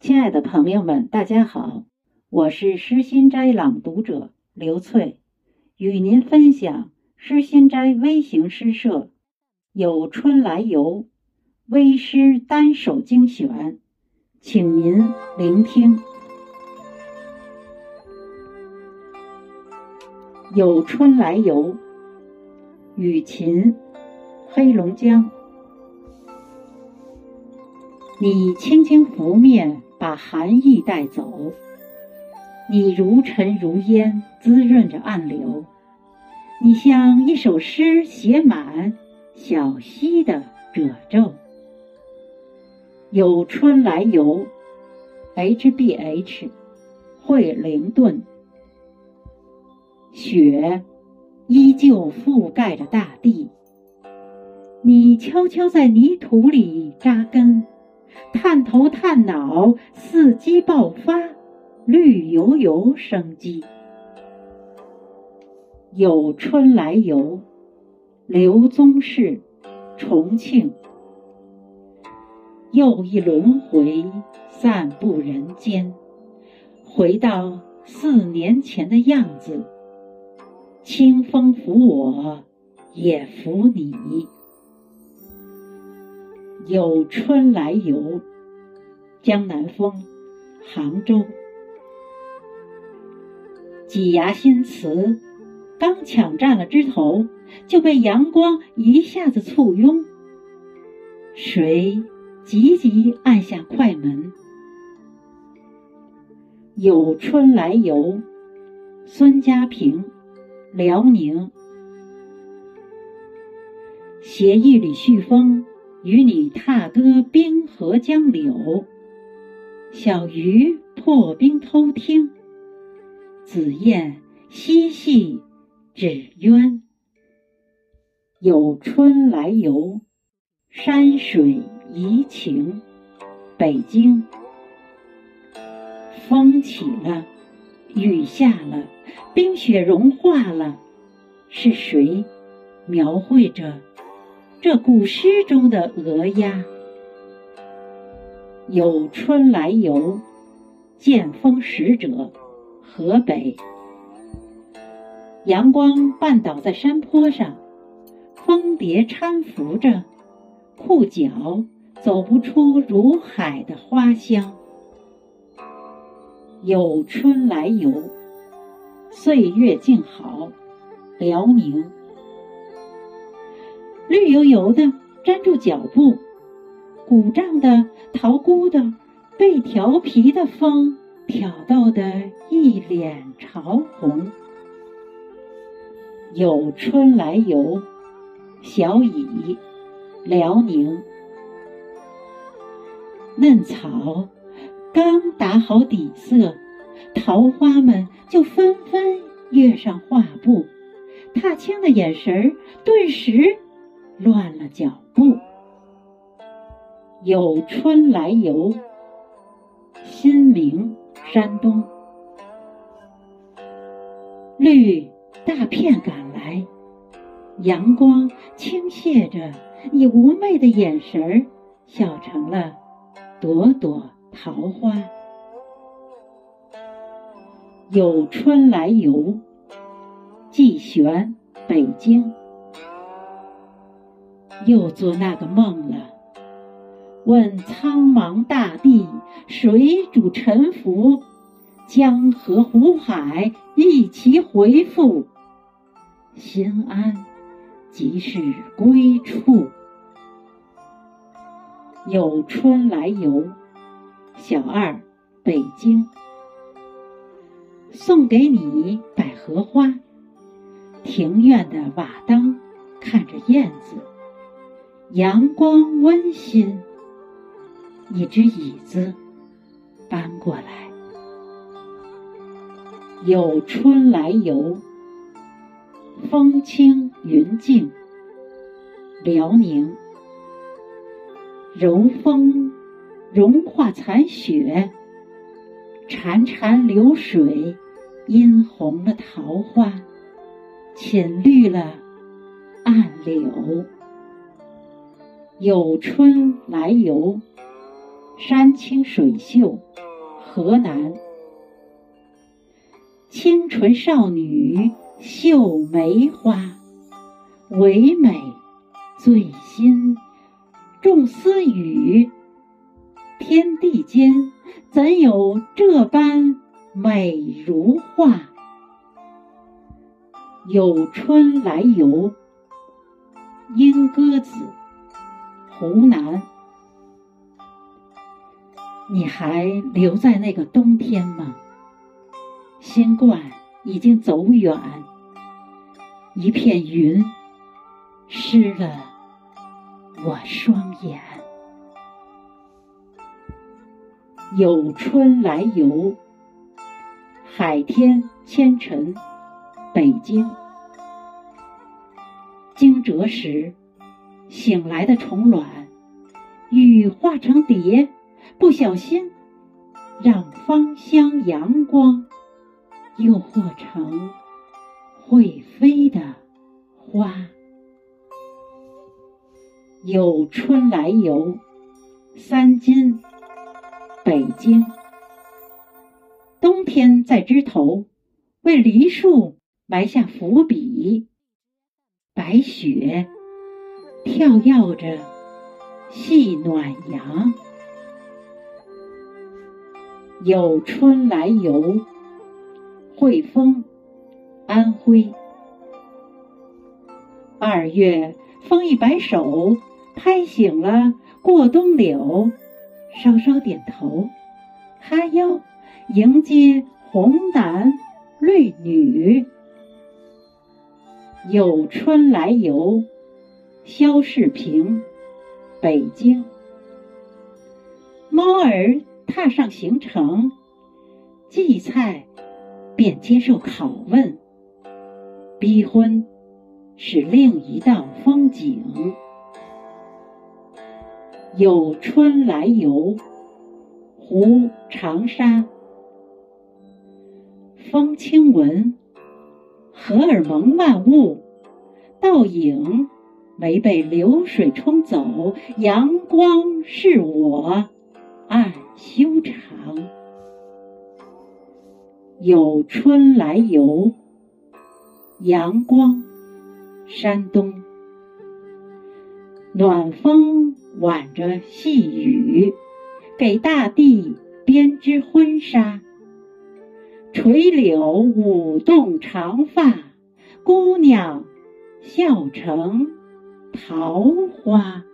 亲爱的朋友们，大家好，我是诗心斋朗读者刘翠，与您分享诗心斋微型诗社《有春来游》微诗单首精选，请您聆听。《有春来游》雨琴，黑龙江。你轻轻拂面，把寒意带走。你如尘如烟，滋润着暗流。你像一首诗写满小溪的褶皱。有春来游，H B H，惠灵顿。雪依旧覆盖着大地。你悄悄在泥土里扎根。探头探脑，伺机爆发，绿油油生机。有春来游，刘宗士，重庆。又一轮回，散步人间，回到四年前的样子。清风拂我，也拂你。有春来游，江南风，杭州。几牙新词，刚抢占了枝头，就被阳光一下子簇拥。谁急急按下快门？有春来游，孙家平，辽宁。携一缕煦风。与你踏歌冰河江柳，小鱼破冰偷听，紫燕嬉戏纸鸢。有春来游，山水怡情，北京。风起了，雨下了，冰雪融化了，是谁描绘着？这古诗中的鹅鸭，有春来游，剑锋使者，河北。阳光绊倒在山坡上，蜂蝶搀扶着，裤脚走不出如海的花香。有春来游，岁月静好，辽宁。绿油油的粘住脚步，鼓胀的、桃菇的，被调皮的风挑逗得一脸潮红。有春来游，小乙，辽宁。嫩草刚打好底色，桃花们就纷纷跃上画布，踏青的眼神儿顿时。乱了脚步，有春来游。新明，山东。绿大片赶来，阳光倾泻着，你妩媚的眼神儿，笑成了朵朵桃花。有春来游。季璇，北京。又做那个梦了。问苍茫大地，谁主沉浮？江河湖海一齐回复。心安，即是归处。有春来游，小二，北京。送给你百合花。庭院的瓦当看着燕子。阳光温馨，一只椅子搬过来。有春来游，风轻云静，辽宁。柔风融化残雪，潺潺流水殷红了桃花，浅绿了暗柳。有春来游，山清水秀，河南。清纯少女绣梅花，唯美醉心众私语。天地间怎有这般美如画？有春来游，莺歌子，湖南。你还留在那个冬天吗？新冠已经走远，一片云湿了我双眼。有春来游，海天千尘，北京。惊蛰时，醒来的虫卵，羽化成蝶。不小心，让芳香阳光诱惑成会飞的花。有春来游，三金，北京。冬天在枝头，为梨树埋下伏笔。白雪跳跃着，戏暖阳。有春来游，汇丰，安徽。二月风一摆手，拍醒了过冬柳，稍稍点头，哈腰迎接红男绿女。有春来游，肖世平，北京。猫儿。踏上行程，荠菜便接受拷问。逼婚是另一道风景。有春来游，湖长沙。风轻闻，荷尔蒙万物，倒影没被流水冲走，阳光是我。暗修长，有春来游。阳光，山东。暖风挽着细雨，给大地编织婚纱。垂柳舞动长发，姑娘笑成桃花。